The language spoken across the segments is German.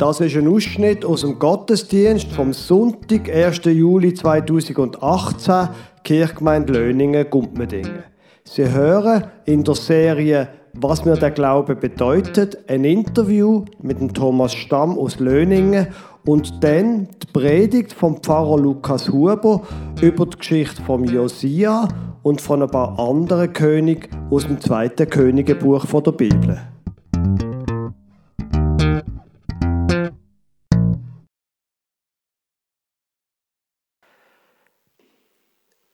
Das ist ein Ausschnitt aus dem Gottesdienst vom Sonntag, 1. Juli 2018, Kirchgemeinde Löningen, Gumpmedingen. Sie hören in der Serie Was mir der Glaube bedeutet, ein Interview mit dem Thomas Stamm aus Löningen und dann die Predigt vom Pfarrer Lukas Huber über die Geschichte von Josia und von ein paar anderen Königen aus dem zweiten Königebuch der Bibel.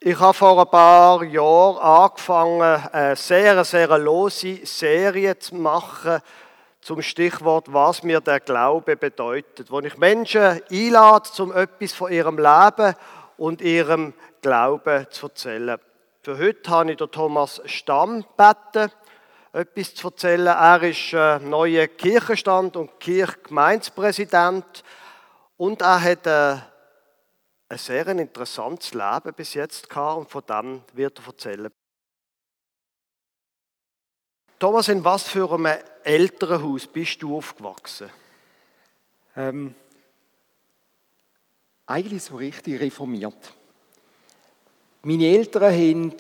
Ich habe vor ein paar Jahren angefangen, eine sehr, sehr lose Serie zu machen zum Stichwort, was mir der Glaube bedeutet. Wo ich Menschen einlade, um etwas von ihrem Leben und ihrem Glauben zu erzählen. Für heute habe ich Thomas Stamm gebeten, etwas zu erzählen. Er ist äh, neuer Kirchenstand und Kirchgemeinspräsident und er hat äh, ein sehr interessantes Leben bis jetzt gehabt und von dem wird er erzählen. Thomas, in was für einem Elternhaus bist du aufgewachsen? Ähm, eigentlich so richtig reformiert. Meine Eltern haben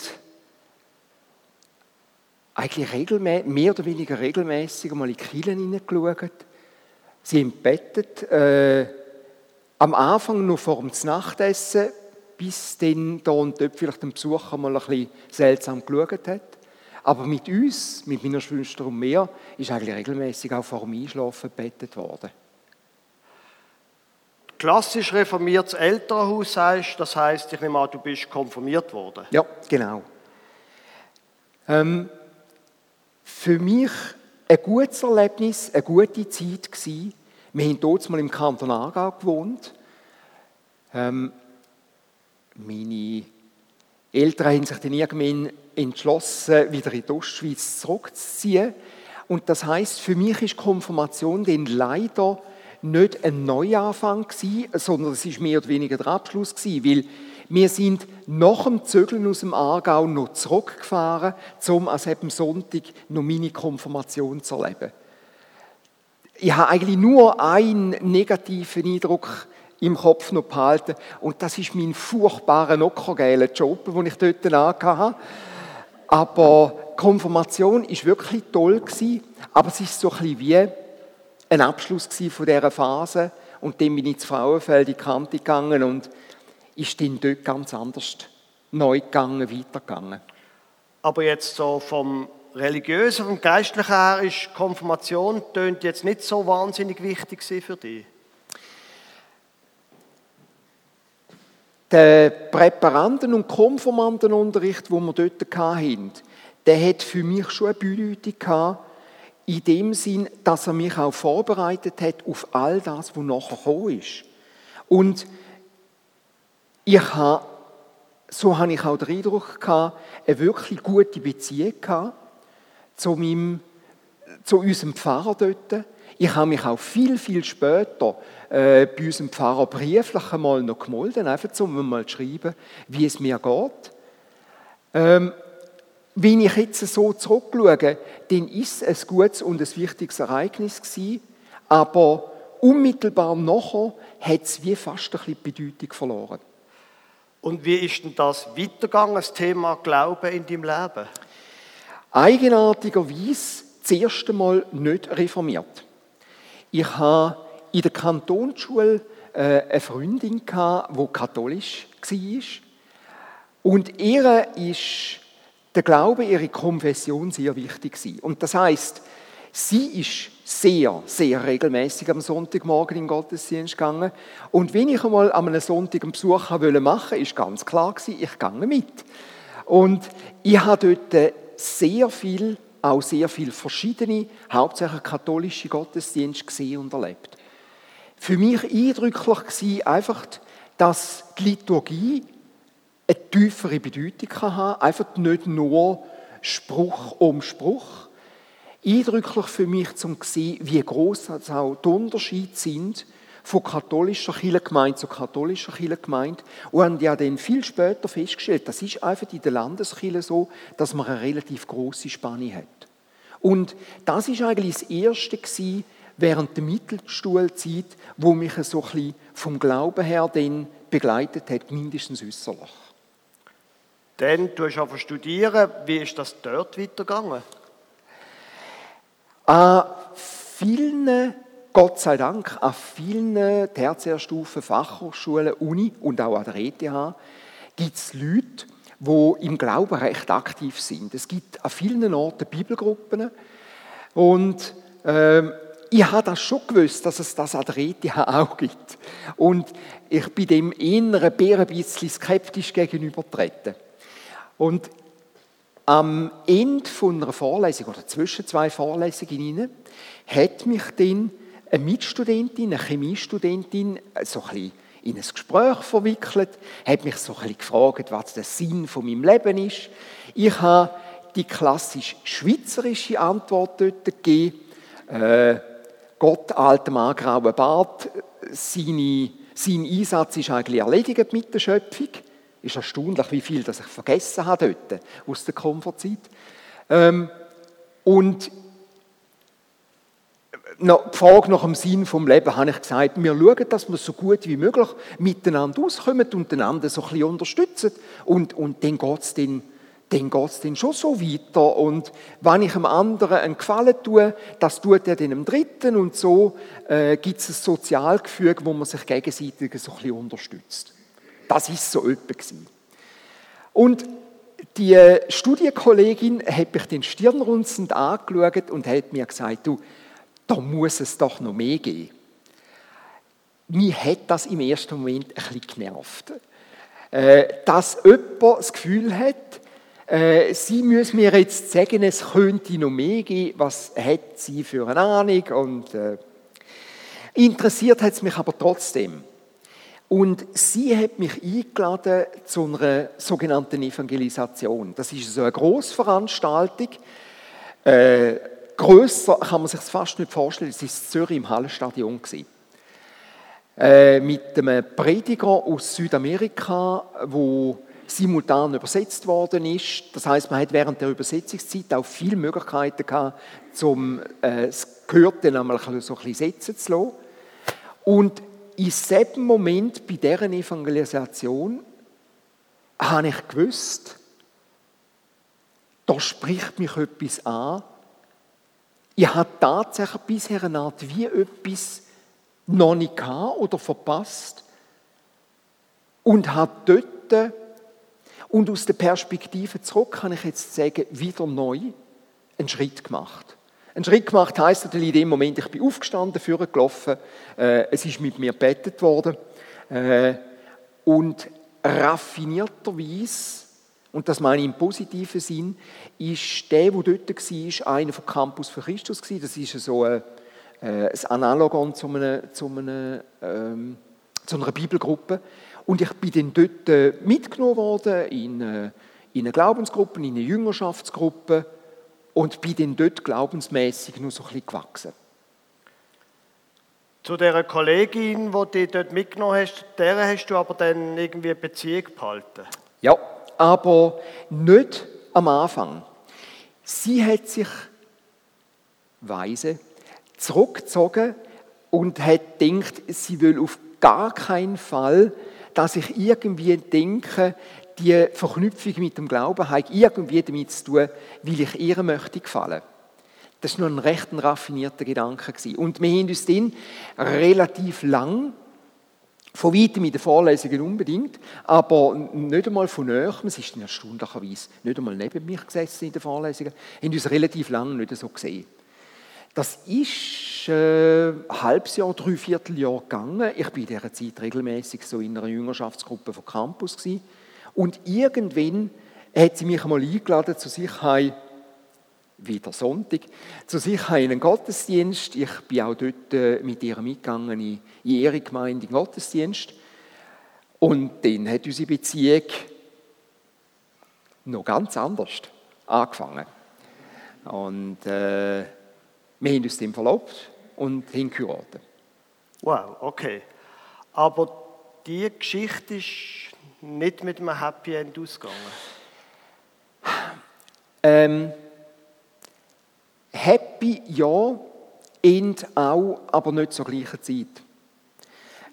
eigentlich mehr oder weniger regelmäßig mal in die Kirchen hineingeschaut. Sie haben bettet, äh, am Anfang nur vor dem Nachtessen, bis dann da und dort vielleicht ein Besucher mal ein bisschen seltsam geschaut hat. Aber mit uns, mit meiner Schwester und mir, ist eigentlich regelmäßig auch vor dem Einschlafen gebettet worden. Klassisch reformiertes Elternhaus sagst, das heißt, ich nehme an, du bist konfirmiert worden. Ja, genau. Ähm, für mich ein gutes Erlebnis, eine gute Zeit gewesen, wir haben dort mal im Kanton Aargau gewohnt. Ähm, meine Eltern haben sich dann irgendwann entschlossen, wieder in die Ostschweiz zurückzuziehen. Und das heißt, für mich ist Konfirmation dann leider nicht ein Neuanfang gewesen, sondern es ist mehr oder weniger der Abschluss gewesen, weil wir sind nach dem Zögeln aus dem Aargau noch zurückgefahren, um an diesem Sonntag noch meine Konfirmation zu erleben ich habe eigentlich nur einen negativen Eindruck im Kopf noch behalten und das ist mein furchtbarer ockergeiler Job, den ich dort hatte. Aber Konfirmation ist wirklich toll gewesen, aber es ist so ein bisschen wie ein Abschluss von dieser Phase und dann bin ich ins Frauenfeld in die Kante gegangen und ist dann dort ganz anders neu gegangen, weitergegangen. Aber jetzt so vom religiöser und geistlicher her ist Konfirmation jetzt nicht so wahnsinnig wichtig für dich? Der Präparanten- und Konformantenunterricht, wo wir dort hatten, der hat für mich schon eine Bedeutung gehabt, in dem Sinn, dass er mich auch vorbereitet hat auf all das, was nachher gekommen ist. Und ich habe, so habe ich auch den Eindruck gehabt, eine wirklich gute Beziehung gehabt zu, meinem, zu unserem Pfarrer dort. Ich habe mich auch viel, viel später äh, bei unserem Pfarrer brieflich einmal noch gemeldet, einfach um mal zu schreiben, wie es mir geht. Ähm, wenn ich jetzt so zurückschaue, dann ist es ein gutes und ein wichtiges Ereignis gewesen, aber unmittelbar nachher hat es wie fast ein bisschen Bedeutung verloren. Und wie ist denn das weitergegangen, das Thema Glauben in deinem Leben? eigenartigerweise das erste Mal nicht reformiert. Ich habe in der Kantonsschule äh, eine Freundin, die katholisch war. Und ihr ist der Glaube, ihre Konfession sehr wichtig. Und das heißt, sie ist sehr, sehr regelmäßig am Sonntagmorgen in den Gottesdienst gegangen. Und wenn ich einmal an einem Sonntag einen Besuch machen wollte, ist ganz klar ich gehe mit. Und ich habe dort sehr viel, auch sehr viel verschiedene, hauptsächlich katholische Gottesdienste gesehen und erlebt. Für mich eindrücklich war einfach, dass die Liturgie eine tiefere Bedeutung kann haben, einfach nicht nur Spruch um Spruch. Eindrücklich für mich zum sehen, wie groß auch die Unterschiede sind von katholischer Kirchengemeinde zu katholischer Kirchengemeinde und haben ja dann viel später festgestellt, das ist einfach in der Landeskirche so, dass man eine relativ große Spanne hat. Und das ist eigentlich das Erste gewesen, während der Mittelstuhlzeit, wo mich so ein bisschen vom Glauben her dann begleitet hat, mindestens äußerlich. Dann, du hast zu studieren. Wie ist das dort weitergegangen? An vielen, Gott sei Dank, an vielen Tertiärstufen, Fachhochschulen, Uni und auch an der ETH gibt es Leute, die im Glauben recht aktiv sind. Es gibt an vielen Orten Bibelgruppen und ähm, ich habe das schon gewusst, dass es das ETH auch gibt. Und ich bin dem eher ein bisschen skeptisch gegenübertreten. Und am Ende einer Vorlesung oder zwischen zwei Vorlesungen hat mich dann eine Mitstudentin, eine Chemiestudentin, so ein in ein Gespräch verwickelt, hat mich so ein gefragt, was der Sinn von meinem Leben ist. Ich habe die klassisch schweizerische Antwort dort gegeben. Äh, Gott, alter Mann, grauer Bart, seine, sein Einsatz ist eigentlich erledigt mit der Schöpfung. Ist erstaunlich, wie viel das ich vergessen habe dort aus der Komfortzeit. Ähm, und noch die Frage nach dem Sinn vom Leben habe ich gesagt, wir schauen, dass wir so gut wie möglich miteinander auskommen und einander so ein bisschen unterstützen. Und, und dann geht es dann, dann, geht's dann schon so weiter. Und wenn ich einem anderen einen Gefallen tue, das tut er dann dem Dritten. Und so äh, gibt es ein Sozialgefüge, wo man sich gegenseitig so ein bisschen unterstützt. Das ist so etwas. Und die äh, Studienkollegin hat mich den stirnrunzend angeschaut und hat mir gesagt, du, da muss es doch noch mehr geben. Mir hat das im ersten Moment ein bisschen genervt. Äh, dass jemand das Gefühl hat, äh, sie müssen mir jetzt sagen, es könnte noch mehr geben, was hat sie für eine Ahnung und äh, interessiert hat es mich aber trotzdem. Und sie hat mich eingeladen zu einer sogenannten Evangelisation. Das ist so eine Großveranstaltung. Äh, grösser kann man sich fast nicht vorstellen. Es war Zürich im Hallenstadion. Äh, mit einem Prediger aus Südamerika, wo simultan übersetzt worden ist. Das heißt, man hat während der Übersetzungszeit auch viele Möglichkeiten gehabt, zum äh, das Gehörte einmal so ein bisschen setzen zu lassen. Und in diesem Moment bei deren Evangelisation habe ich gewusst, da spricht mich etwas an. Ich habe tatsächlich bisher eine Art wie etwas noch nicht gehabt oder verpasst und habe dort und aus der Perspektive zurück kann ich jetzt sagen, wieder neu einen Schritt gemacht. Ein Schritt gemacht heisst natürlich in dem Moment, ich bin aufgestanden, vorgelaufen, äh, es ist mit mir bettet worden äh, und raffinierterweise, und das meine ich im positiven Sinn, ist der, der dort war, einer von Campus für Christus gewesen. Das ist so ein, äh, ein Analogon zu, einer, zu, einer, ähm, zu einer Bibelgruppe. Und ich bin dann dort äh, mitgenommen worden in, äh, in eine Glaubensgruppe, in eine Jüngerschaftsgruppe und bin dann dort glaubensmäßig nur so ein bisschen gewachsen. Zu der Kollegin, die du dort mitgenommen hast, der hast du aber dann irgendwie eine Beziehung behalten? Ja, aber nicht am Anfang. Sie hat sich weise zurückgezogen und hat gedacht, sie will auf gar keinen Fall, dass ich irgendwie denke, die Verknüpfung mit dem Glauben hat irgendwie damit zu tun, weil ich ihr möchte gefallen. Das war noch ein recht raffinierter Gedanke. Und wir haben uns dann relativ lang, von weitem in den Vorlesungen unbedingt, aber nicht einmal von näher, es ist dann erstaunlicherweise nicht einmal neben mich gesessen in den Vorlesungen, haben uns relativ lang nicht so gesehen. Das ist äh, ein halbes Jahr, dreiviertel Jahr gegangen. Ich war in dieser Zeit regelmäßig so in einer Jüngerschaftsgruppe von Campus gewesen. Und irgendwann hat sie mich einmal eingeladen zu sich heim, wieder Sonntag, zu sich in einen Gottesdienst. Ich bin auch dort äh, mit ihr mitgegangen in, ihre Gemeinde in den Gottesdienst. Und dann hat unsere Beziehung noch ganz anders angefangen. Und äh, wir haben uns dann verlobt und hingeheiratet. Wow, okay. Aber die Geschichte ist nicht mit einem Happy End ausgegangen? Ähm, happy, ja. Ende auch, aber nicht zur gleichen Zeit.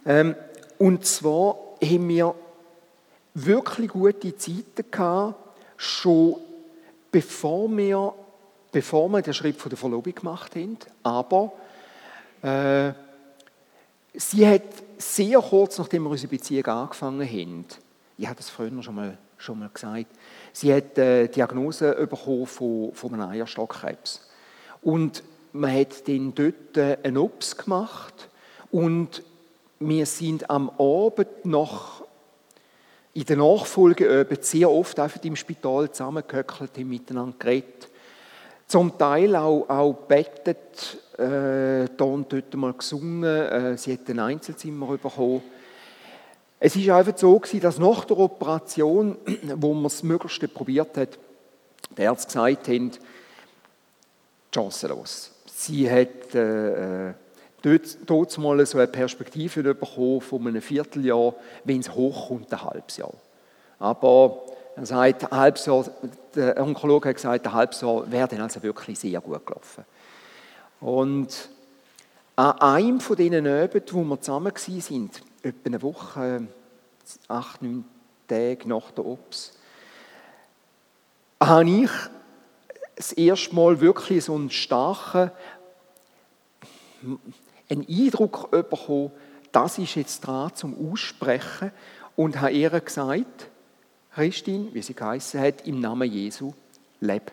Ähm, und zwar haben wir wirklich gute Zeiten gehabt, schon bevor wir, bevor wir den Schritt von der Verlobung gemacht haben. Aber äh, sie hat sehr kurz, nachdem wir unsere Beziehung angefangen haben, ich habe das früher schon mal, schon mal gesagt, sie hat äh, Diagnose bekommen von, von einem Eierstockkrebs. Und man hat dann dort äh, einen Ops gemacht und wir sind am Abend noch in der Nachfolge sehr oft einfach im Spital zusammengehöckelt, haben miteinander geredet. Zum Teil auch, auch bettet, äh, und dort mal gesungen. Äh, sie hat ein Einzelzimmer bekommen. Es war einfach so, gewesen, dass nach der Operation, wo man das Möglichste probiert hat, die Ärzte gesagt haben, chancenlos. Sie hat äh, äh dort, dort mal so eine Perspektive bekommen von einem Vierteljahr, wenn es hochkommt, ein halbes Jahr. Aber er sagt, halbes Jahr, der Onkologe hat gesagt, halbes Jahr wäre dann also wirklich sehr gut gelaufen. Und an einem von diesen Abenden, wo wir zusammen waren, etwa eine Woche, acht, neun Tage nach der Ops, habe ich das erste Mal wirklich so einen starken einen Eindruck bekommen, das ist jetzt dran zum Aussprechen und habe ihr gesagt, Christine, wie sie geheißen hat, im Namen Jesu, leb.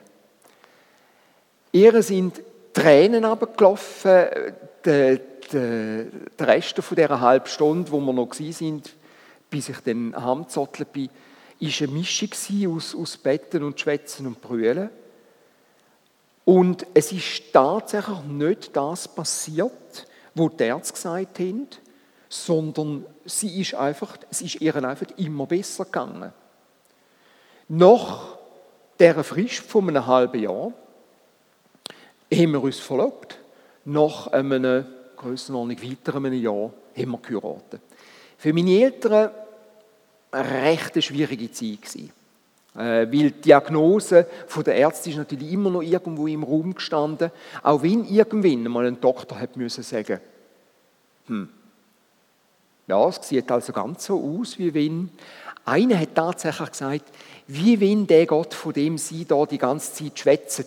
Ihr sind Tränen abgelaufen, der, der, der Rest von dieser halben Stunde, wo wir noch sind, bis ich dann heimgezottelt bin, war eine Mischung aus, aus Betten und Schwätzen und Brüllen. Und es ist tatsächlich nicht das passiert, wo die Ärzte gesagt haben, sondern sie ist einfach, es ist ihr einfach immer besser gegangen. Nach dieser Frist von einem halben Jahr haben wir uns verlobt. Nach einem Grössenordnung weiteren einem Jahr haben wir geheiratet. Für meine Eltern eine recht schwierige Zeit. Äh, weil die Diagnose der Ärzte ist natürlich immer noch irgendwo im Raum gestanden, auch wenn irgendwann mal ein Doktor hat müssen sagen, hm, ja, es sieht also ganz so aus, wie wenn einer hat tatsächlich gesagt, wie wenn der Gott, von dem sie da die ganze Zeit schwätzen,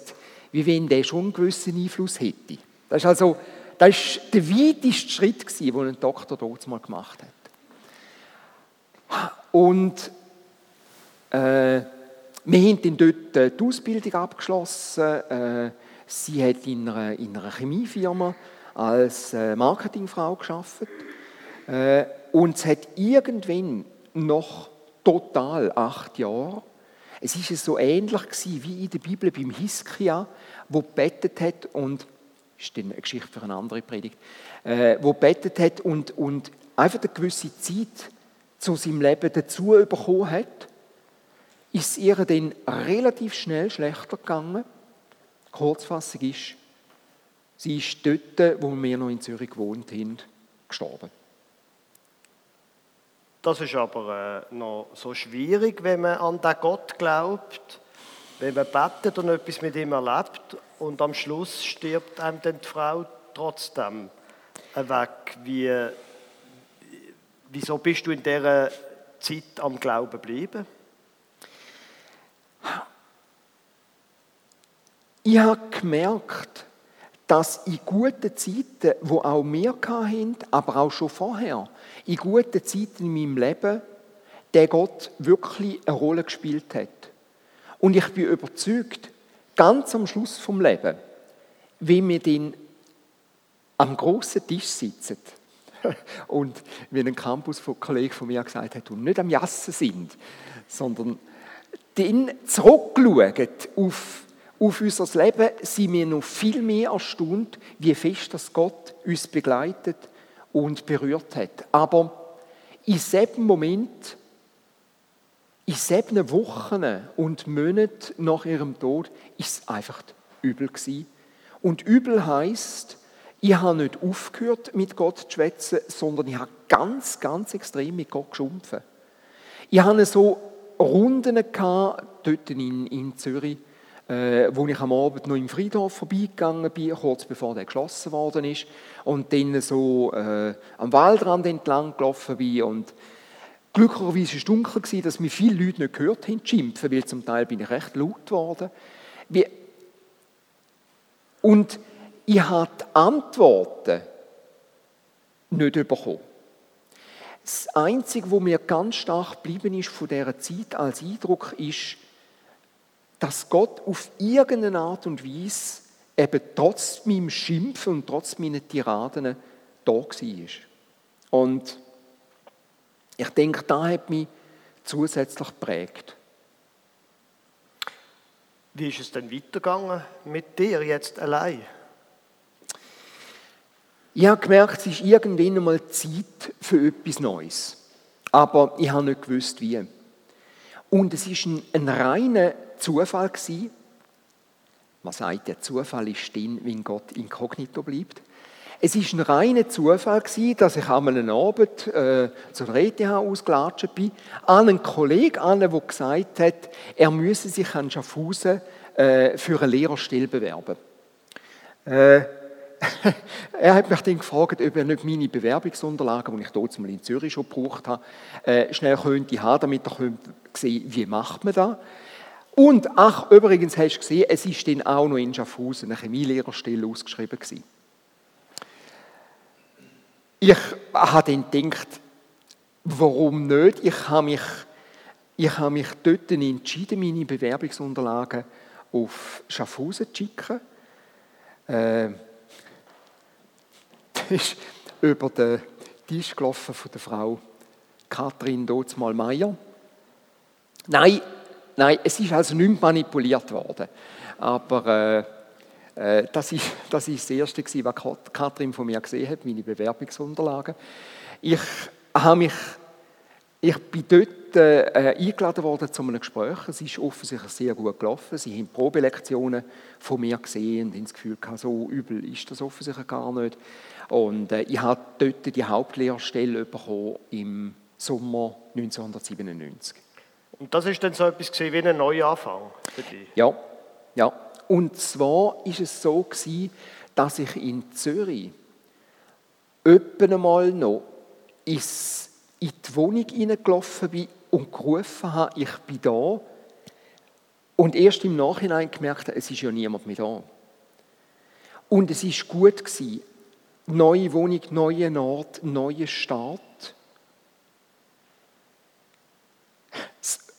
wie wenn der schon einen gewissen Einfluss hätte. Das ist also das ist der weiteste Schritt, den ein Doktor dort mal gemacht hat. Und äh, wir haben dann dort äh, die Ausbildung abgeschlossen. Äh, sie hat in einer, in einer Chemiefirma als äh, Marketingfrau geschafft. Äh, und es hat irgendwann noch total acht Jahre. Es ist so ähnlich wie in der Bibel beim Hiskia, wo bettet hat und das ist eine Geschichte für eine andere Predigt, äh, wo bettet hat und, und einfach eine gewisse Zeit zu seinem Leben dazu bekommen hat ist ihr dann relativ schnell schlechter gegangen. Kurzfassung ist, sie ist dort, wo wir noch in Zürich gewohnt haben, gestorben. Das ist aber äh, noch so schwierig, wenn man an den Gott glaubt, wenn man betet und etwas mit ihm erlebt und am Schluss stirbt einem dann die Frau trotzdem weg. Wie, wieso bist du in dieser Zeit am Glauben geblieben? Ich habe gemerkt, dass in guten Zeiten, wo auch wir hatten, aber auch schon vorher, in guten Zeiten in meinem Leben, der Gott wirklich eine Rolle gespielt hat. Und ich bin überzeugt, ganz am Schluss vom Leben, wenn wir dann am großen Tisch sitzen und wie ein Campus-Kollege von mir gesagt hat, und nicht am Jassen sind, sondern dann zurückschauen auf auf unser Leben sind wir noch viel mehr erstaunt, wie fest das Gott uns begleitet und berührt hat. Aber in sieben Moment, in sieben Wochen und Monaten nach ihrem Tod, ist es einfach übel gewesen. Und übel heißt, ich habe nicht aufgehört, mit Gott zu schwätzen, sondern ich habe ganz, ganz extrem mit Gott geschumpfen. Ich hatte so Runden dort in, in Zürich, äh, wo ich am Abend noch im Friedhof vorbeigegangen bin, kurz bevor der geschlossen worden ist, und dann so äh, am Waldrand entlang gelaufen bin und glücklicherweise war es dunkel, dass mich viele Leute nicht gehört haben, schimpfen, weil zum Teil bin ich recht laut geworden. Wie und ich habe die Antworten nicht bekommen. Das Einzige, was mir ganz stark geblieben ist von dieser Zeit als Eindruck, ist, dass Gott auf irgendeine Art und Weise eben trotz meinem Schimpfen und trotz meiner Tiraden da war. Und ich denke, da hat mich zusätzlich geprägt. Wie ist es denn weitergegangen mit dir jetzt allein? Ich habe gemerkt, es ist irgendwann einmal Zeit für etwas Neues. Aber ich habe nicht gewusst, wie. Und es war ein, ein reiner Zufall. Gewesen. Man sagt, der Zufall ist dann, wenn Gott inkognito bleibt. Es war ein reiner Zufall, gewesen, dass ich an einem Abend äh, zur ETH ausgelatscht bin, an einen Kollegen, der gesagt hat, er müsse sich an Schaffhausen äh, für eine Lehrerstelle bewerben. Äh, er hat mich dann gefragt, ob er nicht meine Bewerbungsunterlagen, die ich dort in Zürich schon gebraucht habe, äh, schnell könnte haben, damit er sehen wie macht man das. Und, ach, übrigens hast du gesehen, es ist dann auch noch in Schaffhausen eine Chemielehrerstelle ausgeschrieben gewesen. Ich habe dann gedacht, warum nicht? Ich habe mich, ich habe mich dort entschieden, meine Bewerbungsunterlagen auf Schaffhausen zu schicken. Äh, das ist über den Tisch gelaufen von der Frau Kathrin Dotzmal Meier. Nein, nein, es ist also nicht manipuliert worden. Aber äh, äh, das, ist, das ist das Erste, was Kathrin von mir gesehen hat, meine Bewerbungsunterlagen. Ich habe mich, ich bin dort äh, eingeladen worden zu einem Gespräch. Es ist offensichtlich sehr gut gelaufen. Sie haben Probelektionen von mir gesehen und haben das Gefühl gehabt, so übel ist das offensichtlich gar nicht. Und äh, ich habe dort die Hauptlehrstelle bekommen im Sommer 1997. Und das ist dann so etwas wie ein Neuanfang für dich? Ja, ja. Und zwar ist es so gewesen, dass ich in Zürich öppen einmal noch ins, in die Wohnung hineingelaufen bin und gerufen habe, ich bin da. Und erst im Nachhinein gemerkt habe, es ist ja niemand mehr da. Und es ist gut gewesen. Neue Wohnung, neuer Ort, neuer Start.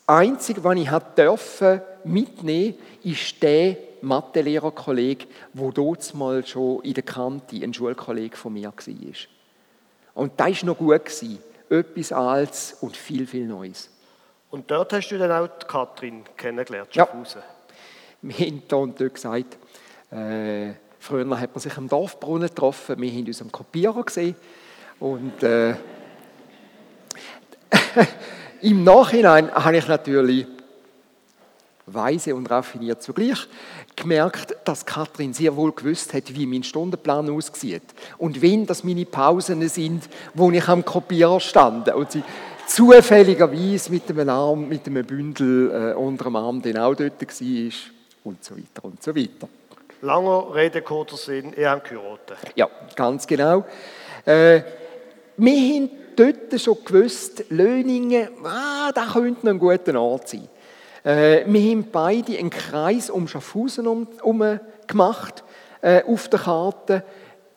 Einzige, was ich durfte mitnehmen, ist der Mathelehrer-Kollege, der dort mal schon in der Kante ein Schulkollege von mir war. Und da war noch gut. Etwas Altes und viel, viel Neues. Und dort hast du dann auch die Katrin kennengelernt, Schaffhausen. Ja. Wir haben und dort gesagt, äh, früher hat man sich am Dorfbrunnen getroffen, wir haben uns am Kopierer gesehen und äh, Im Nachhinein habe ich natürlich weise und raffiniert zugleich gemerkt, dass Kathrin sehr wohl gewusst hat, wie mein Stundenplan aussieht und wenn das meine Pausen sind, wo ich am Kopierer stand und sie zufälligerweise mit einem Arm, mit einem Bündel äh, unter dem Arm dann auch dort war und so weiter und so weiter. Langer Rede, kurzer Sinn, ihr habt geheiratet. Ja, ganz genau. Äh, wir haben dort schon gewusst, Löningen, ah, da könnte ein guter Ort sein. Äh, wir haben beide einen Kreis um Schaffhausen um, um gemacht, äh, auf der Karte.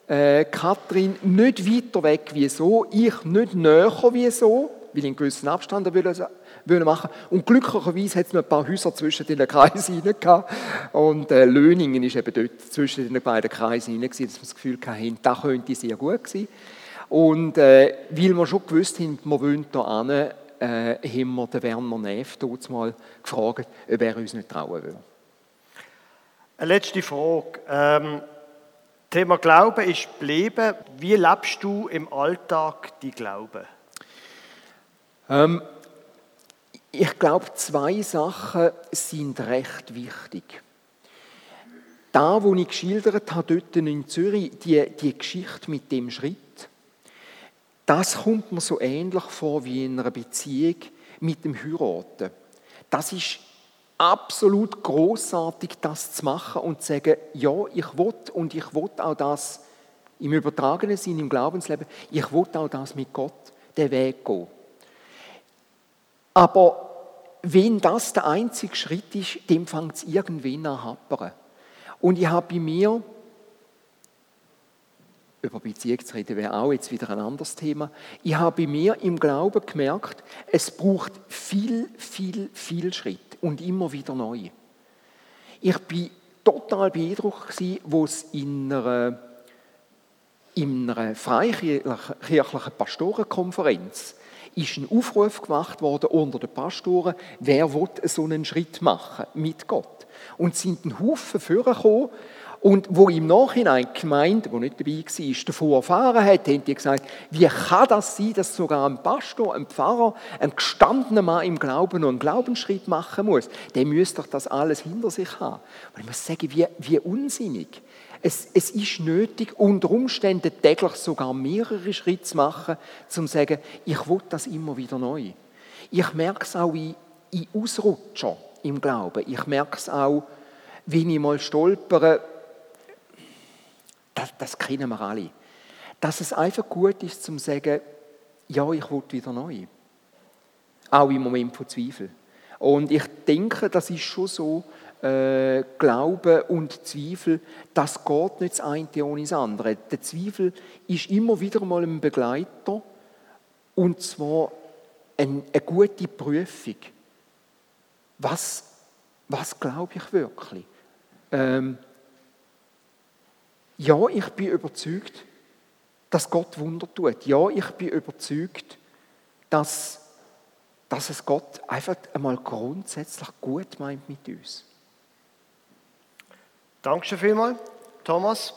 Äh, Kathrin nicht weiter weg wie so, ich nicht näher wie so, weil ich einen gewissen Abstand wollen machen. Und glücklicherweise hat es noch ein paar Häuser zwischen den Kreisen hinein Und äh, Löningen ist eben dort zwischen den beiden Kreisen hinein, dass wir das Gefühl hatten, das könnte sehr gut sein. Und äh, weil wir schon gewusst haben, wir wollen hier hin, äh, haben wir den Werner Neff dort mal gefragt, ob er uns nicht trauen will. Eine letzte Frage. Ähm, Thema Glauben ist geblieben. Wie lebst du im Alltag die Glauben? Ähm, ich glaube, zwei Sachen sind recht wichtig. Da, wo ich geschildert habe, dort in Zürich, die, die Geschichte mit dem Schritt, das kommt mir so ähnlich vor wie in einer Beziehung mit dem Heiraten. Das ist absolut großartig, das zu machen und zu sagen, ja, ich will und ich will auch das im übertragenen Sinn, im Glaubensleben, ich will auch das mit Gott, den Weg gehen. Aber wenn das der einzige Schritt ist, dem fängt es irgendwann an happern. Und ich habe bei mir, über Beziehung zu reden wäre auch jetzt wieder ein anderes Thema, ich habe mir im Glauben gemerkt, es braucht viel, viel, viel Schritt und immer wieder neu. Ich bin total beeindruckt wo es in einer, in einer freikirchlichen Pastorenkonferenz ist ein Aufruf gemacht worden unter den Pastoren, wer will so einen Schritt machen mit Gott. Und es sind ein Haufen vorgekommen, und wo im Nachhinein die Gemeinde, die nicht dabei war, davon erfahren hat, haben die gesagt, wie kann das sein, dass sogar ein Pastor, ein Pfarrer, ein gestandener Mann im Glauben noch einen Glaubensschritt machen muss? Der müsste doch das alles hinter sich haben. Und ich muss sagen, wie, wie unsinnig. Es, es ist nötig, unter Umständen täglich sogar mehrere Schritte zu machen, um zu sagen, ich will das immer wieder neu. Ich merke es auch in, in Ausrutscher im Glauben. Ich merke es auch, wenn ich mal stolpere, das, das kennen wir alle. Dass es einfach gut ist, zu sagen, ja, ich will wieder neu. Auch im Moment von Zweifel. Und ich denke, das ist schon so, äh, Glaube und Zweifel, das geht nicht das eine ohne das andere. Der Zweifel ist immer wieder mal ein Begleiter und zwar eine, eine gute Prüfung. Was, was glaube ich wirklich? Ähm, ja, ich bin überzeugt, dass Gott Wunder tut. Ja, ich bin überzeugt, dass, dass es Gott einfach einmal grundsätzlich gut meint mit uns. Dankeschön vielmals, Thomas.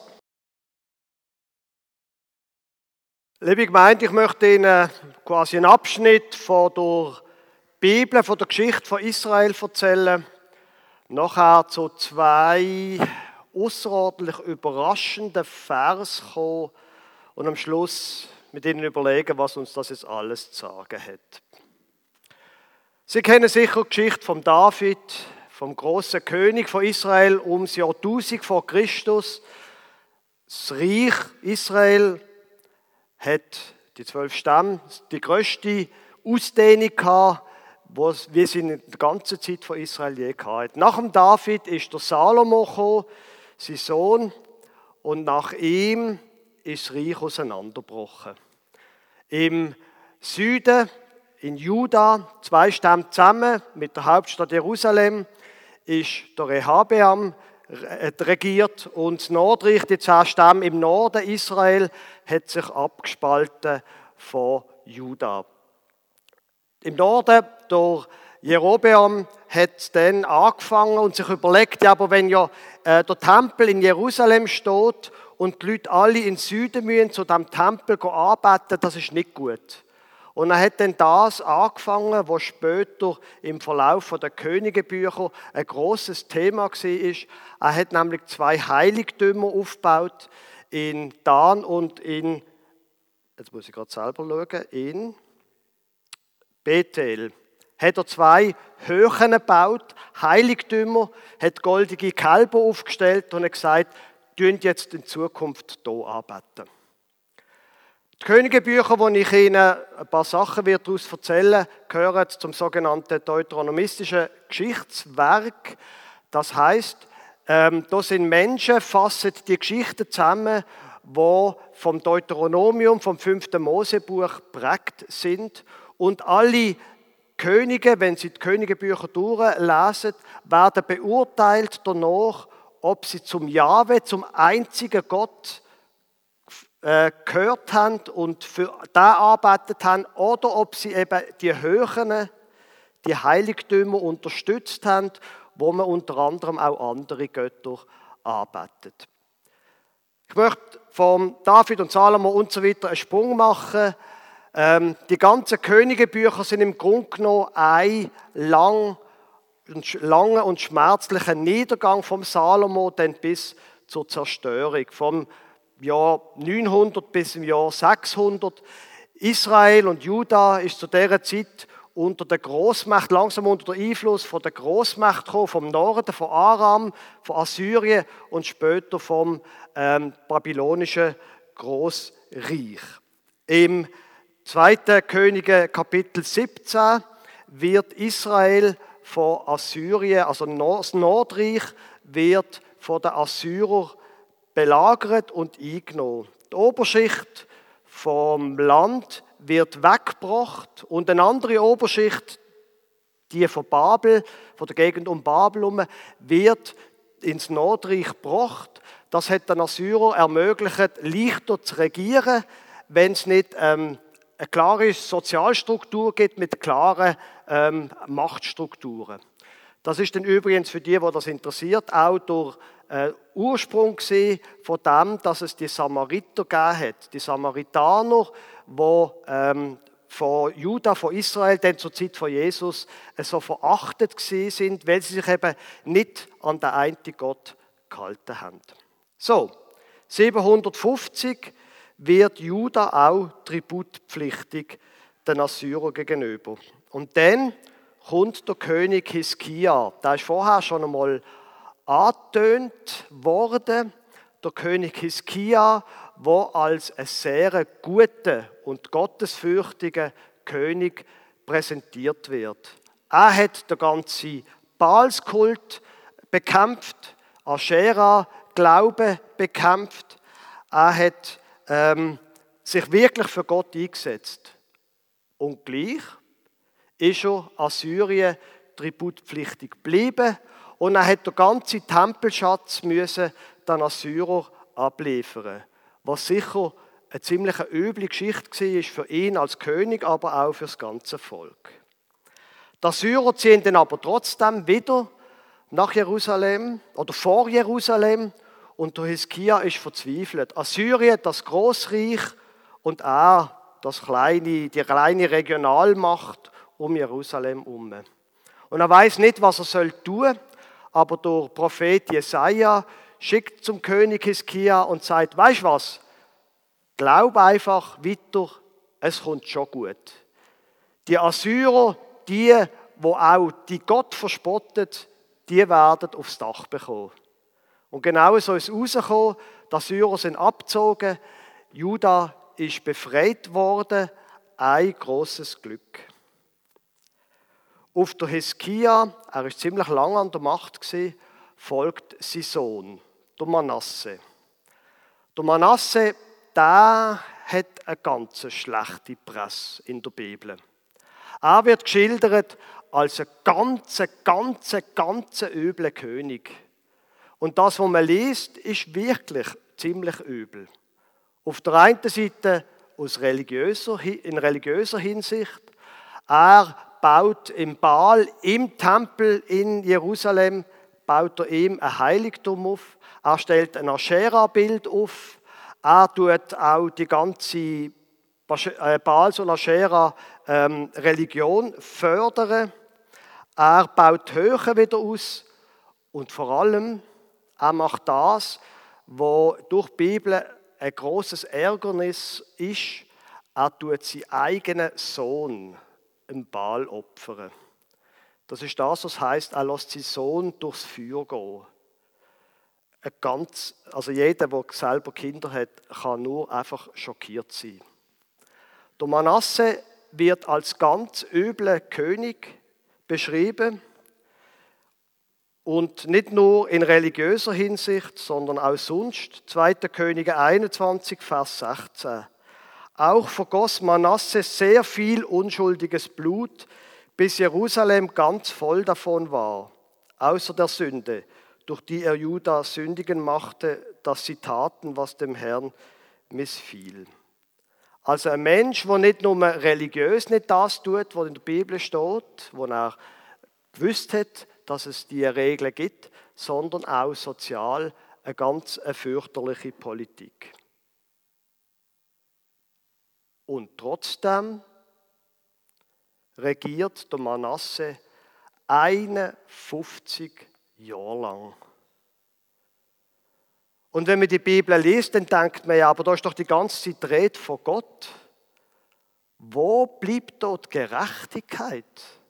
Liebe Gemeinde, ich möchte Ihnen quasi einen Abschnitt von der Bibel, von der Geschichte von Israel erzählen. Nachher zu zwei außerordentlich überraschenden Vers kommen und am Schluss mit Ihnen überlegen, was uns das jetzt alles zu sagen hat. Sie kennen sicher die Geschichte von David, vom großen König von Israel ums Jahr 1000 vor Christus. Das Reich Israel hat die zwölf Stämme die größte Ausdehnung gehabt, wie sie in der ganzen Zeit von Israel je gehabt Nach dem David ist der Salomo gekommen, sein Sohn, und nach ihm ist das Reich auseinandergebrochen. Im Süden, in Juda, zwei Stämme zusammen mit der Hauptstadt Jerusalem, ist der Rehabeam äh, regiert und das Nordreich, die zehn Stämme im Norden Israel, hat sich abgespalten von Juda. Im Norden, durch Jerobeam, hat dann angefangen und sich überlegt, ja, aber wenn ja äh, der Tempel in Jerusalem steht und die Leute alle in den Süden müssen zu dem Tempel arbeiten, das ist nicht gut. Und er hat dann das angefangen, was später im Verlauf der Königebücher ein großes Thema war. Er hat nämlich zwei Heiligtümer aufgebaut in Dan und in, jetzt muss ich gerade selber schauen, in Bethel. Hat er zwei Höhen gebaut, Heiligtümer, hat goldige Kälber aufgestellt und hat gesagt, tun jetzt in Zukunft hier arbeiten. Die Königebücher, wo ich Ihnen ein paar Sachen daraus erzählen gehören zum sogenannten deuteronomistischen Geschichtswerk. Das heißt, ähm, da sind Menschen, fassen die Geschichten zusammen, wo vom Deuteronomium, vom fünften Mosebuch prägt sind und alle Könige, wenn sie die Königebücher durchlesen, werden beurteilt danach, ob sie zum Jahwe, zum einzigen Gott äh, gehört haben und für da arbeitet haben oder ob sie eben die Höhen, die Heiligtümer unterstützt haben, wo man unter anderem auch andere Götter arbeitet. Ich möchte von David und Salomo und so weiter einen Sprung machen. Ähm, die ganzen Königebücher sind im Grunde genommen ein lang, langer und schmerzlicher Niedergang vom Salomo dann bis zur Zerstörung. Vom Jahr 900 bis im Jahr 600. Israel und Juda ist zu dieser Zeit unter der Großmacht, langsam unter den Einfluss von der Großmacht gekommen, vom Norden, von Aram, von Assyrien und später vom ähm, babylonischen Großreich. Im 2. Könige Kapitel 17 wird Israel von Assyrien, also das Nordreich, wird von den Assyrern belagert und eingenommen. Die Oberschicht vom Land wird weggebracht und eine andere Oberschicht, die von Babel, von der Gegend um Babel herum, wird ins Nordreich gebracht. Das hat den Assyrer ermöglicht, leichter zu regieren, wenn es nicht ähm, eine klare Sozialstruktur gibt mit klaren ähm, Machtstrukturen. Das ist dann übrigens für die, die das interessiert, auch durch äh, Ursprung von dem, dass es die Samariter gegeben hat. Die Samaritaner, die ähm, von Juda, von Israel, denn zur Zeit von Jesus, äh, so verachtet sind, weil sie sich eben nicht an den einen Gott gehalten haben. So, 750 wird Juda auch tributpflichtig den Assyrern gegenüber. Und dann kommt der König Hiskia. Der ist vorher schon einmal angetönt worden. Der König Hiskia, der als ein sehr guter und gottesfürchtiger König präsentiert wird. Er hat den ganzen Baalskult bekämpft, Aschera Glaube bekämpft. Er hat ähm, sich wirklich für Gott eingesetzt. Und gleich ist er Assyrien tributpflichtig geblieben und er hat den ganzen Tempelschatz müssen den Assyrer abliefern, was sicher eine ziemlich üble Geschichte war für ihn als König, aber auch für das ganze Volk. Die Assyrer ziehen dann aber trotzdem wieder nach Jerusalem oder vor Jerusalem und der Hiskia ist verzweifelt. Assyrien, das Großreich und er, das kleine, die kleine Regionalmacht um Jerusalem herum. Und er weiß nicht, was er soll tun, aber der Prophet Jesaja schickt zum König Hiskia und sagt: Weißt was? Glaub einfach weiter, es kommt schon gut. Die Assyrer, die, wo auch die Gott verspottet, die werden aufs Dach bekommen. Und genau so ist es rausgekommen, die Assyrer sind abgezogen, Juda ist befreit worden, ein großes Glück. Auf der Hiskia, er ist ziemlich lange an der Macht gewesen, folgt sein Sohn, der Manasse. Der Manasse, der hat eine ganz schlechte Presse in der Bibel. Er wird geschildert als ein ganz, ganz, ganz übler König. Und das, was man liest, ist wirklich ziemlich übel. Auf der einen Seite aus religiöser, in religiöser Hinsicht. Er baut im Baal, im Tempel in Jerusalem, baut er ihm ein Heiligtum auf. Er stellt ein Aschera-Bild auf. Er tut auch die ganze äh, Baals- und Aschera-Religion ähm, fördern. Er baut Höhe wieder aus. Und vor allem er macht das, wo durch die Bibel ein großes Ärgernis ist. Er tut seinen eigenen Sohn im Baal opfern. Das ist das, was heißt, er lässt seinen Sohn durchs Feuer gehen. Ein ganz, also jeder, der selber Kinder hat, kann nur einfach schockiert sein. Der Manasse wird als ganz übler König beschrieben. Und nicht nur in religiöser Hinsicht, sondern auch sonst. 2. Könige 21, Vers 16. Auch vergoss Manasse sehr viel unschuldiges Blut, bis Jerusalem ganz voll davon war, außer der Sünde, durch die er Juda sündigen machte, dass sie taten, was dem Herrn missfiel. Also ein Mensch, der nicht nur religiös nicht das tut, was in der Bibel steht, wo er gewusst hat, dass es diese Regeln gibt, sondern auch sozial eine ganz fürchterliche Politik. Und trotzdem regiert der Manasse 51 Jahre lang. Und wenn man die Bibel liest, dann denkt man ja, aber da ist doch die ganze Zeit Rede von Gott. Wo bleibt dort Gerechtigkeit?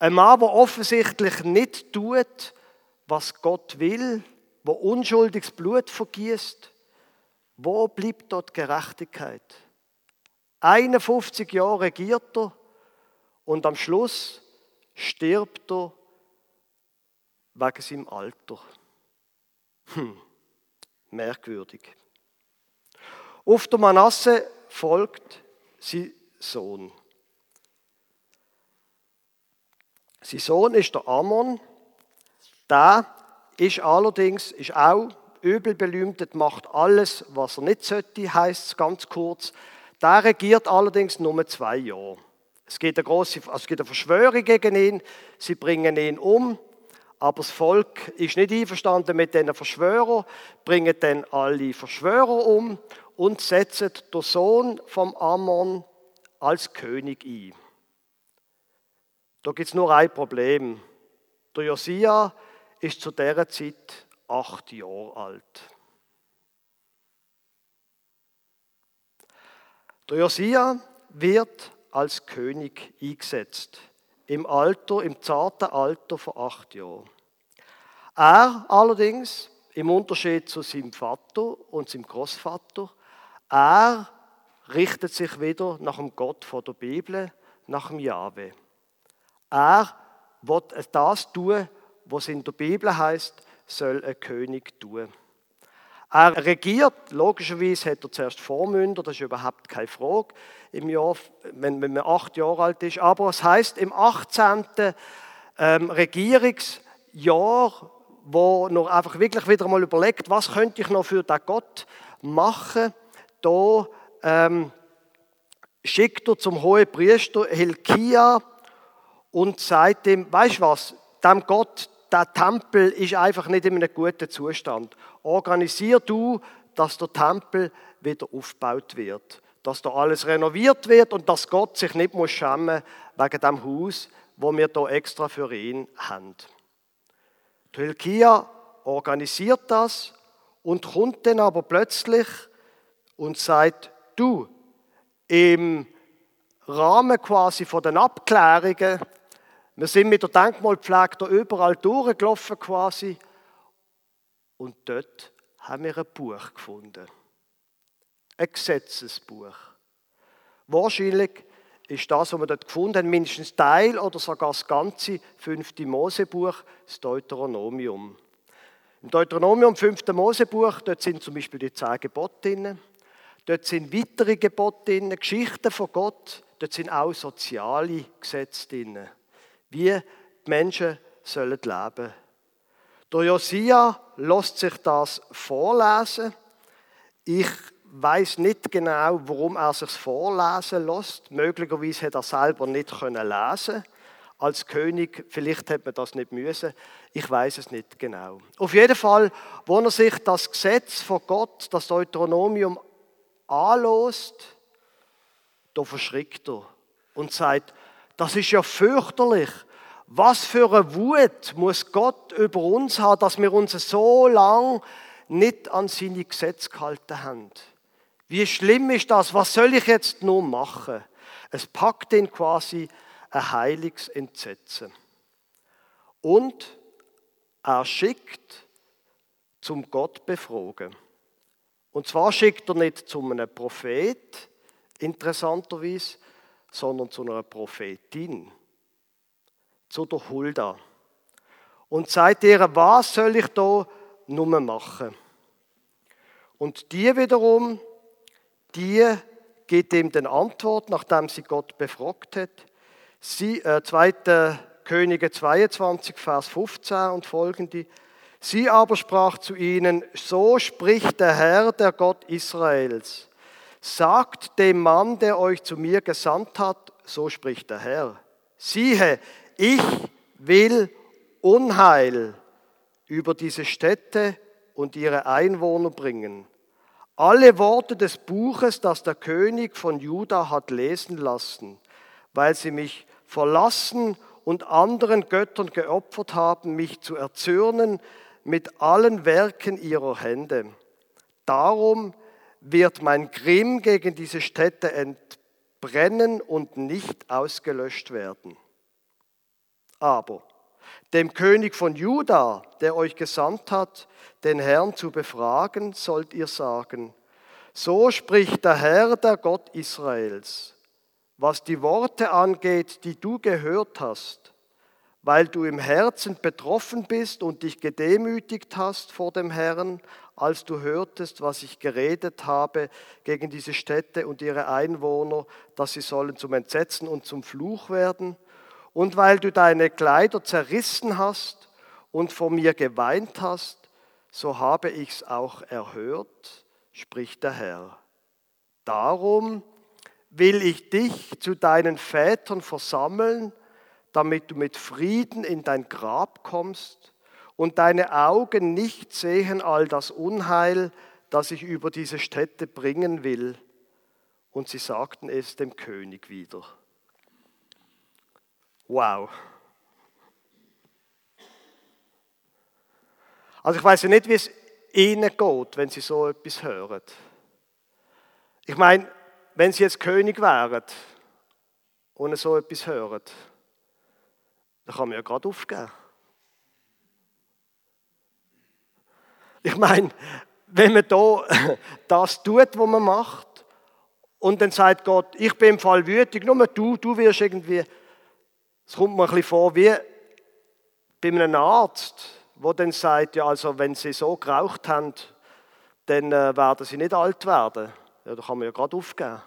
Ein Mann, der offensichtlich nicht tut, was Gott will, wo unschuldiges Blut vergießt, wo bleibt dort Gerechtigkeit? 51 Jahre regiert er und am Schluss stirbt er wegen seinem Alter. Hm, merkwürdig. Auf der Manasse folgt sein Sohn. Sein Sohn ist der Ammon. Der ist allerdings ist auch übel belühmt, macht alles, was er nicht sollte, heißt es ganz kurz. Der regiert allerdings nur zwei Jahre. Es gibt, eine große, also es gibt eine Verschwörung gegen ihn, sie bringen ihn um, aber das Volk ist nicht einverstanden mit diesen Verschwörern, bringen dann alle Verschwörer um und setzen den Sohn vom Ammon als König ein. Da gibt es nur ein Problem. Der Josia ist zu dieser Zeit acht Jahre alt. Der Josia wird als König eingesetzt, im Alter, im zarten Alter von acht Jahren. Er allerdings, im Unterschied zu seinem Vater und seinem Großvater, er richtet sich wieder nach dem Gott von der Bibel, nach dem Jahwe. Er wird das tun, was in der Bibel heißt, soll ein König tun. Er regiert, logischerweise hat er zuerst Vormünder, das ist überhaupt keine Frage, im Jahr, wenn, wenn man acht Jahre alt ist. Aber es heißt im 18. Ähm, Regierungsjahr, wo noch einfach wirklich wieder mal überlegt, was könnte ich noch für den Gott machen, da ähm, schickt er zum hohen Priester Hilkia und ihm, weißt du was, dem Gott, der Tempel ist einfach nicht in einem guten Zustand. Organisier du, dass der Tempel wieder aufgebaut wird, dass da alles renoviert wird und dass Gott sich nicht muss schämen wegen dem Haus, wo wir da extra für ihn haben. Die organisiert das und kommt dann aber plötzlich und sagt, du, im Rahmen quasi von den Abklärungen wir sind mit der Denkmalpflege da überall durchgelaufen quasi und dort haben wir ein Buch gefunden. Ein Gesetzesbuch. Wahrscheinlich ist das, was wir dort gefunden haben, mindestens Teil oder sogar das ganze fünfte Mosebuch, das Deuteronomium. Im Deuteronomium, fünfte Mosebuch, dort sind zum Beispiel die zehn Gebote drin. Dort sind weitere Gebote drin, Geschichten von Gott. Dort sind auch soziale Gesetze drin wie die Menschen sollen leben. Der Josia lässt sich das vorlesen. Ich weiß nicht genau, warum er sich vorlesen lässt. Möglicherweise hat er selber nicht können lesen. Als König, vielleicht hätte man das nicht müssen. Ich weiß es nicht genau. Auf jeden Fall, wo er sich das Gesetz von Gott, das Deuteronomium, anlost, da verschrickt er und sagt, das ist ja fürchterlich. Was für eine Wut muss Gott über uns haben, dass wir uns so lang nicht an seine Gesetze gehalten haben. Wie schlimm ist das? Was soll ich jetzt nur machen? Es packt ihn quasi ein heiliges Entsetzen. Und er schickt zum Gott befragen. Und zwar schickt er nicht zu einem Prophet, interessanterweise, sondern zu einer Prophetin, zu der Hulda. Und sagt ihr, was soll ich da nur machen? Und die wiederum, die gibt ihm den Antwort, nachdem sie Gott befragt hat. Sie, äh, 2. Könige 22, Vers 15 und folgende. Sie aber sprach zu ihnen, so spricht der Herr, der Gott Israels. Sagt dem Mann, der euch zu mir gesandt hat, so spricht der Herr. Siehe, ich will Unheil über diese Städte und ihre Einwohner bringen. Alle Worte des Buches, das der König von Juda hat lesen lassen, weil sie mich verlassen und anderen Göttern geopfert haben, mich zu erzürnen mit allen Werken ihrer Hände. Darum wird mein Grimm gegen diese Städte brennen und nicht ausgelöscht werden. Aber dem König von Juda, der euch gesandt hat, den Herrn zu befragen, sollt ihr sagen, so spricht der Herr, der Gott Israels, was die Worte angeht, die du gehört hast, weil du im Herzen betroffen bist und dich gedemütigt hast vor dem Herrn, als du hörtest, was ich geredet habe gegen diese Städte und ihre Einwohner, dass sie sollen zum Entsetzen und zum Fluch werden, und weil du deine Kleider zerrissen hast und vor mir geweint hast, so habe ich's auch erhört, spricht der Herr. Darum will ich dich zu deinen Vätern versammeln, damit du mit Frieden in dein Grab kommst und deine Augen nicht sehen all das Unheil, das ich über diese Städte bringen will. Und sie sagten es dem König wieder. Wow. Also ich weiß ja nicht, wie es ihnen geht, wenn sie so etwas hören. Ich meine, wenn sie jetzt König wären und so etwas hören, dann kann man ja gerade aufgeben. Ich meine, wenn man da das tut, was man macht, und dann sagt Gott, ich bin im Fall wütig, nur du, du wirst irgendwie, es kommt mir ein bisschen vor wie bei einem Arzt, wo dann sagt, ja, also wenn sie so geraucht haben, dann äh, werden sie nicht alt werden. Ja, da kann man ja gerade aufgeben.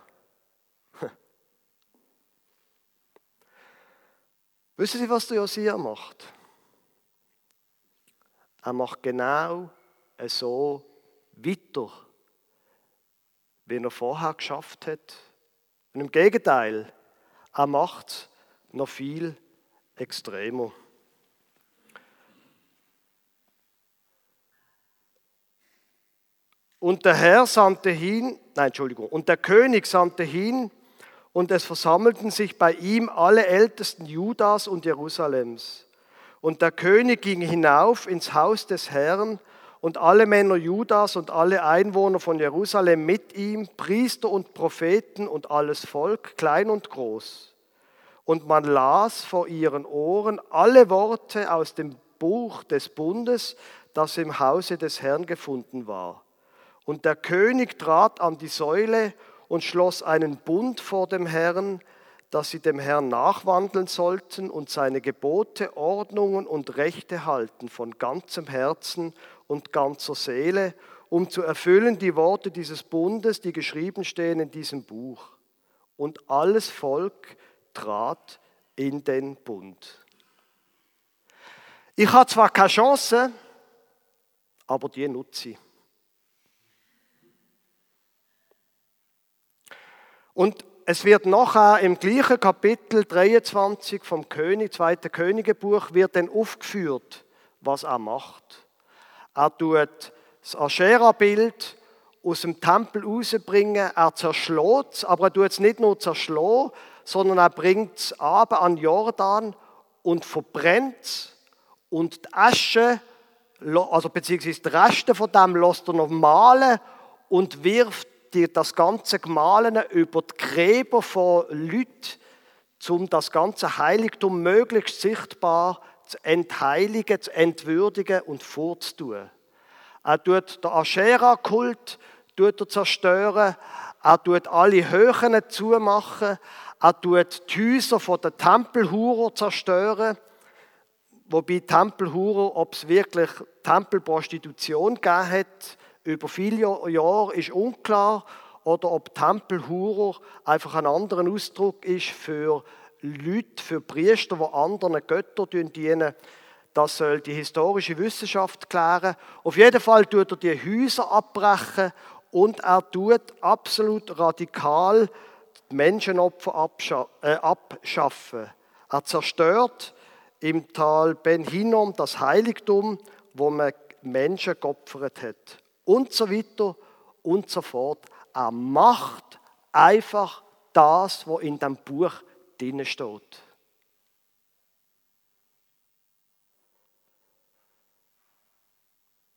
Wissen Sie, was der Josia macht? Er macht genau so weiter, wie er vorher geschafft hat. Und im Gegenteil, er macht es noch viel extremer. Und der Herr sandte hin, nein, Entschuldigung, und der König sandte hin, und es versammelten sich bei ihm alle Ältesten Judas und Jerusalems. Und der König ging hinauf ins Haus des Herrn, und alle Männer Judas und alle Einwohner von Jerusalem mit ihm, Priester und Propheten und alles Volk, klein und groß. Und man las vor ihren Ohren alle Worte aus dem Buch des Bundes, das im Hause des Herrn gefunden war. Und der König trat an die Säule und schloss einen Bund vor dem Herrn, dass sie dem Herrn nachwandeln sollten und seine Gebote, Ordnungen und Rechte halten von ganzem Herzen und ganzer Seele, um zu erfüllen die Worte dieses Bundes, die geschrieben stehen in diesem Buch. Und alles Volk trat in den Bund. Ich habe zwar keine Chance, aber die nutze ich. Und es wird nachher im gleichen Kapitel 23 vom König, zweite Königebuch, wird dann aufgeführt, was er macht. Er tut das Aschera-Bild aus dem Tempel rausbringen, er zerschlägt es, aber er tut es nicht nur zerschlagen, sondern er bringt es ab an Jordan und verbrennt es und die Asche, also beziehungsweise die Reste von dem lässt er noch malen und wirft die, das ganze Gemahlene über die Gräber von Leuten, um das ganze Heiligtum möglichst sichtbar zu entheiligen, zu entwürdigen und vorzutun. Er tut den Aschera-Kult zerstören, er tut alle Höhen zumachen, er tut die Häuser von den Tempelhurer zerstören, wobei Tempelhurer, ob es wirklich Tempelprostitution gegeben hat, über viele Jahre ist unklar oder ob Tempelhurer einfach ein anderer Ausdruck ist für Leute, für Priester, die anderen Göttern dienen. Das soll die historische Wissenschaft klären. Auf jeden Fall tut er die Häuser abbrechen und er tut absolut radikal die Menschenopfer äh, abschaffen. Er zerstört im Tal Ben Hinnom das Heiligtum, wo man Menschen geopfert hat und so weiter und so fort. Er macht einfach das, was in dem Buch drin steht.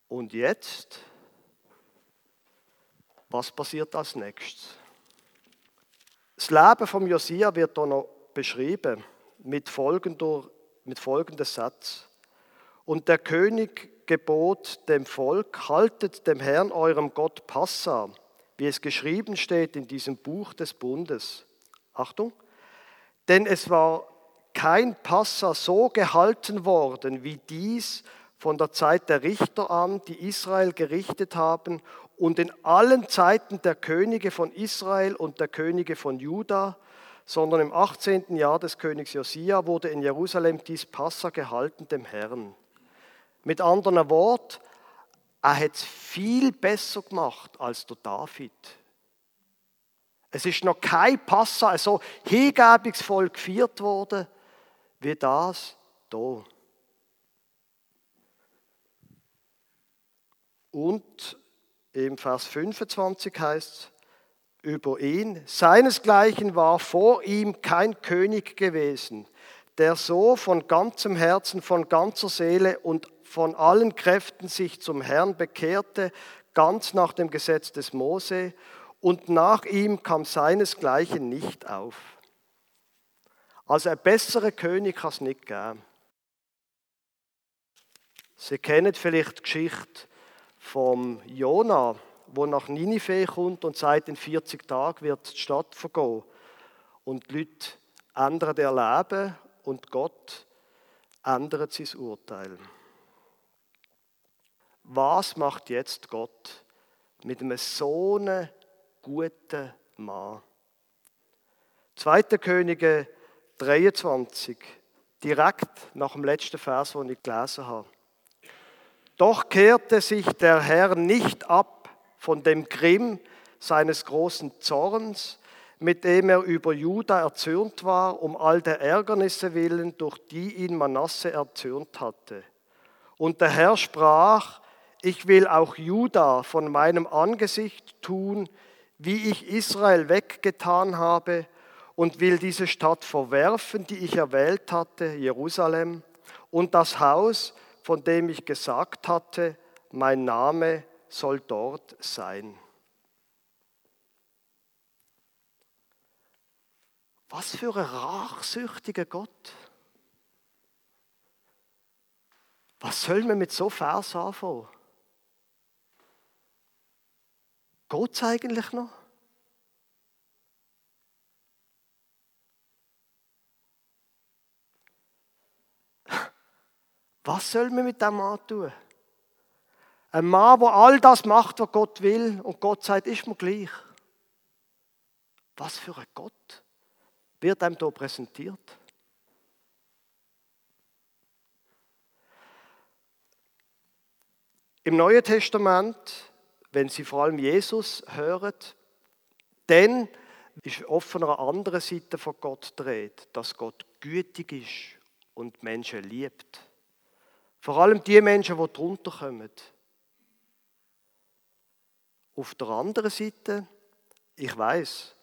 Und jetzt, was passiert als nächstes? Das Leben von Josia wird hier noch beschrieben mit, folgender, mit folgendem Satz. Und der König gebot dem Volk, haltet dem Herrn eurem Gott Passa, wie es geschrieben steht in diesem Buch des Bundes. Achtung, denn es war kein Passa so gehalten worden wie dies von der Zeit der Richter an, die Israel gerichtet haben, und in allen Zeiten der Könige von Israel und der Könige von Juda, sondern im 18. Jahr des Königs Josia wurde in Jerusalem dies Passa gehalten dem Herrn. Mit anderen Worten, er hat es viel besser gemacht als der David. Es ist noch kein Passa so hingebungsvoll gefeiert worden wie das hier. Und im Vers 25 heißt es über ihn, seinesgleichen war vor ihm kein König gewesen, der so von ganzem Herzen, von ganzer Seele und von allen Kräften sich zum Herrn bekehrte, ganz nach dem Gesetz des Mose, und nach ihm kam seinesgleichen nicht auf. Also ein besserer König kann es nicht geben. Sie kennen vielleicht die Geschichte vom Jona, wo nach Ninive kommt und sagt, in 40 Tagen wird die Stadt vergehen. Und die Leute ändern ihr Leben und Gott ändert sein Urteil. Was macht jetzt Gott mit einem so einen guten Mann? 2. Könige 23, direkt nach dem letzten Vers, den ich gelesen habe. Doch kehrte sich der Herr nicht ab von dem Grimm seines großen Zorns, mit dem er über Juda erzürnt war, um all der Ärgernisse willen, durch die ihn Manasse erzürnt hatte. Und der Herr sprach, ich will auch Juda von meinem Angesicht tun, wie ich Israel weggetan habe, und will diese Stadt verwerfen, die ich erwählt hatte, Jerusalem, und das Haus, von dem ich gesagt hatte, mein Name soll dort sein. Was für ein rachsüchtiger Gott. Was soll man mit so Vers anfangen? Geht es eigentlich noch? Was soll man mit dem Mann tun? Ein Mann, der all das macht, was Gott will, und Gott sagt, ist mir gleich. Was für ein Gott wird einem hier präsentiert? Im Neuen Testament, wenn Sie vor allem Jesus hören, dann ist oft von einer anderen Seite von Gott dreht, dass Gott gütig ist und Menschen liebt. Vor allem die Menschen, die drunter kommen. Auf der anderen Seite, ich weiß,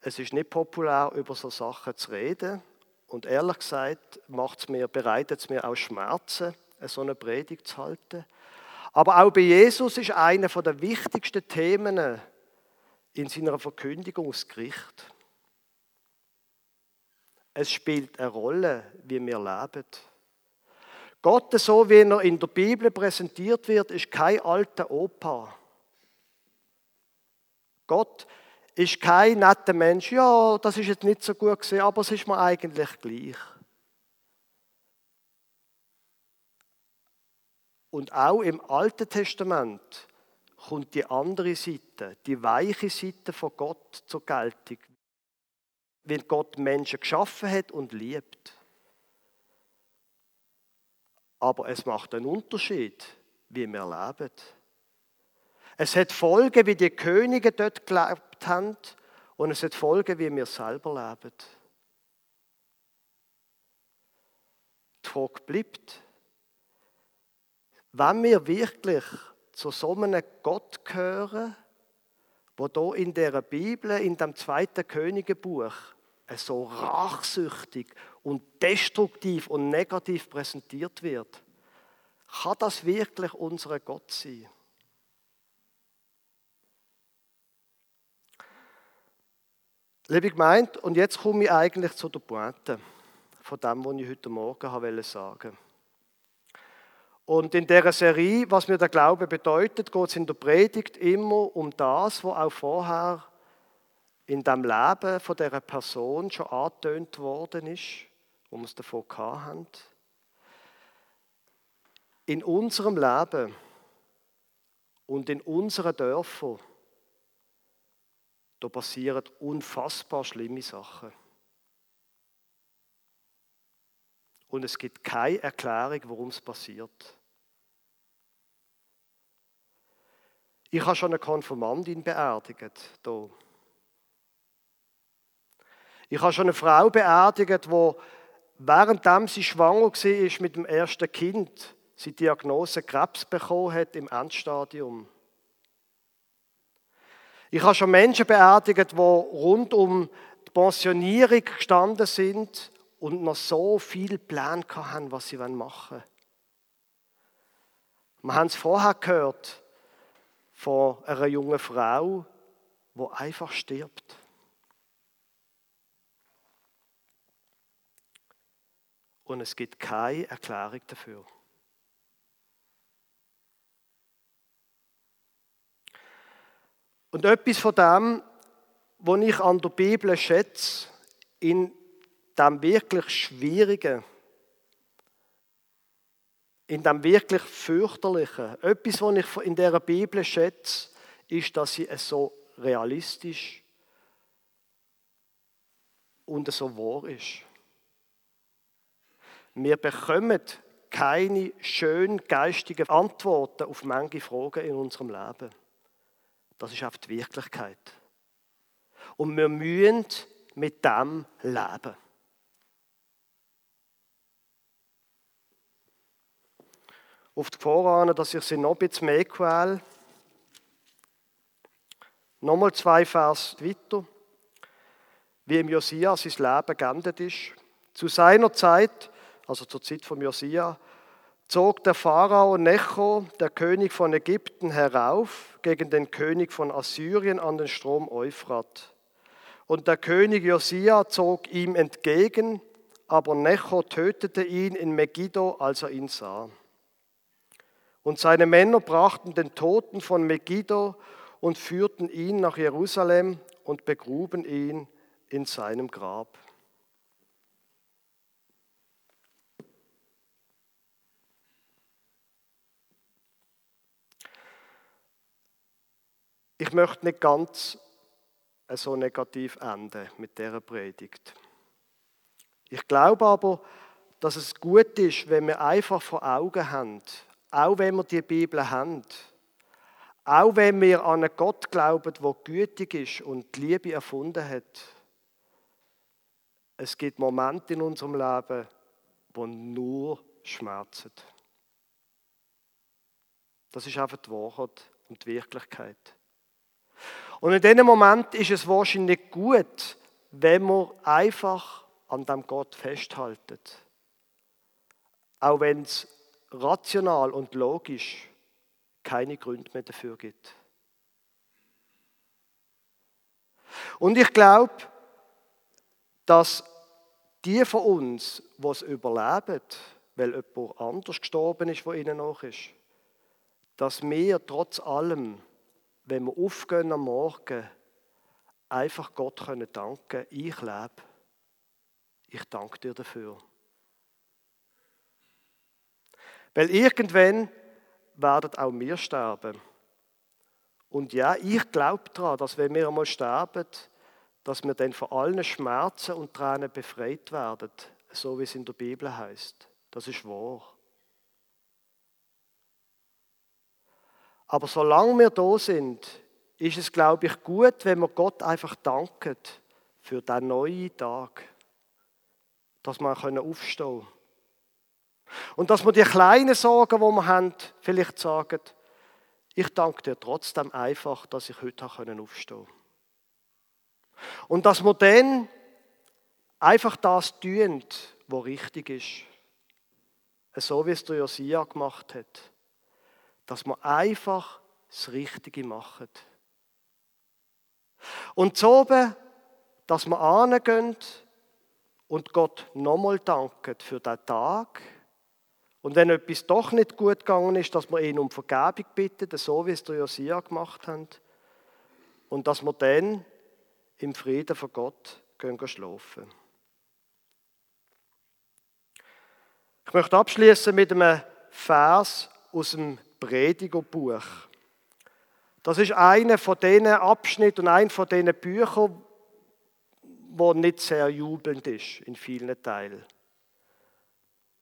es ist nicht populär, über so Sachen zu reden. Und ehrlich gesagt, macht's mir, bereitet es mir auch Schmerzen, so eine Predigt zu halten. Aber auch bei Jesus ist einer der wichtigsten Themen in seiner Verkündigung das Gericht. Es spielt eine Rolle, wie wir leben. Gott, so wie er in der Bibel präsentiert wird, ist kein alter Opa. Gott ist kein netter Mensch. Ja, das ist jetzt nicht so gut gesehen, aber es ist mir eigentlich gleich. Und auch im Alten Testament kommt die andere Seite, die weiche Seite von Gott zur Geltung, weil Gott Menschen geschaffen hat und liebt. Aber es macht einen Unterschied, wie wir leben. Es hat Folgen, wie die Könige dort gelebt haben, und es hat Folgen, wie wir selber leben. Die Frage bleibt, wenn wir wirklich zu so einem Gott gehören, wo da in der Bibel, in dem zweiten Königebuch, so rachsüchtig und destruktiv und negativ präsentiert wird, kann das wirklich unser Gott sein? Liebe Gemeinde, und jetzt komme ich eigentlich zu der Pointe von dem, was ich heute Morgen wollte sagen. Und in dieser Serie, was mir der Glaube bedeutet, geht es in der Predigt immer um das, was auch vorher in dem Leben von dieser Person schon angetönt worden ist, wo wir es davon hatten. In unserem Leben und in unseren Dörfern, da passieren unfassbar schlimme Sachen. Und es gibt keine Erklärung, warum es passiert. Ich habe schon eine Konfirmandin beerdigt. Hier. Ich habe schon eine Frau beerdigt, die währenddem sie schwanger war mit dem ersten Kind, sie Diagnose Krebs bekommen hat im Endstadium. Ich habe schon Menschen beerdigt, die rund um die Pensionierung gestanden sind und noch so viel Pläne haben, was sie machen wollen. Wir haben es vorher gehört von einer jungen Frau, die einfach stirbt. Und es gibt keine Erklärung dafür. Und etwas von dem, was ich an der Bibel schätze, in dem wirklich Schwierigen, in dem wirklich Fürchterlichen, etwas, was ich in der Bibel schätze, ist, dass sie es so realistisch und so wahr ist. Wir bekommen keine schön geistigen Antworten auf manche Fragen in unserem Leben. Das ist auf die Wirklichkeit. Und wir müssen mit dem leben. Auf die Vorahnen, dass ich sie noch ein bisschen mehr quäle. Nochmal zwei Vers weiter. Wie im Josia sein Leben geendet ist. Zu seiner Zeit, also zur Zeit von Josia, zog der Pharao Necho, der König von Ägypten, herauf gegen den König von Assyrien an den Strom Euphrat. Und der König Josia zog ihm entgegen, aber Necho tötete ihn in Megiddo, als er ihn sah. Und seine Männer brachten den Toten von Megiddo und führten ihn nach Jerusalem und begruben ihn in seinem Grab. Ich möchte nicht ganz so negativ enden mit dieser Predigt. Ich glaube aber, dass es gut ist, wenn wir einfach vor Augen haben, auch wenn wir die Bibel haben, auch wenn wir an einen Gott glauben, der gütig ist und die Liebe erfunden hat, es gibt Momente in unserem Leben, wo nur schmerzen. Das ist einfach die Wahrheit und die Wirklichkeit. Und in diesem Moment ist es wahrscheinlich gut, wenn wir einfach an dem Gott festhalten. Auch wenn es rational und logisch keine Gründe mehr dafür gibt. Und ich glaube, dass die von uns, die es überleben, weil jemand anders gestorben ist, wo ihnen noch ist, dass wir trotz allem, wenn wir aufgehen am Morgen, einfach Gott können danken, ich lebe. Ich danke dir dafür. Weil irgendwann werden auch wir sterben. Und ja, ich glaube daran, dass wenn wir einmal sterben, dass wir dann von allen Schmerzen und Tränen befreit werden, so wie es in der Bibel heißt. Das ist wahr. Aber solange wir da sind, ist es, glaube ich, gut, wenn wir Gott einfach danken für diesen neuen Tag, dass wir aufstehen können. Und dass wir die kleinen Sorgen, die wir haben, vielleicht sagen, ich danke dir trotzdem einfach, dass ich heute aufstehen konnte. Und dass wir dann einfach das tun, was richtig ist. So wie es der Josia gemacht hat. Dass wir einfach das Richtige machen. Und so oben dass wir angehen und Gott nochmal danken für den Tag. Und wenn etwas doch nicht gut gegangen ist, dass wir ihn um Vergebung bitten, so wie es der Josia gemacht haben. Und dass wir dann im Frieden von Gott gehen schlafen. Ich möchte abschließen mit einem Vers aus dem Predigerbuch. Das ist einer von diesen Abschnitten und ein von diesen Büchern, wo nicht sehr jubelnd ist in vielen Teilen.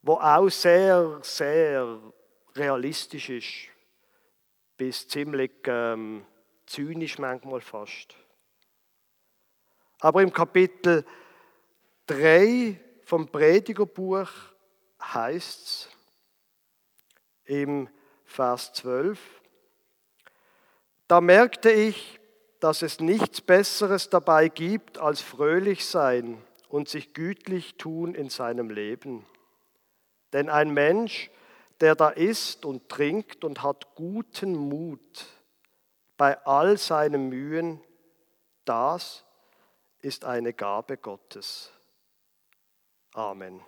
Wo auch sehr, sehr realistisch ist, bis ziemlich ähm, zynisch manchmal fast. Aber im Kapitel 3 vom Predigerbuch heißt es im Vers 12, da merkte ich, dass es nichts Besseres dabei gibt, als fröhlich sein und sich gütlich tun in seinem Leben. Denn ein Mensch, der da isst und trinkt und hat guten Mut bei all seinen Mühen, das ist eine Gabe Gottes. Amen.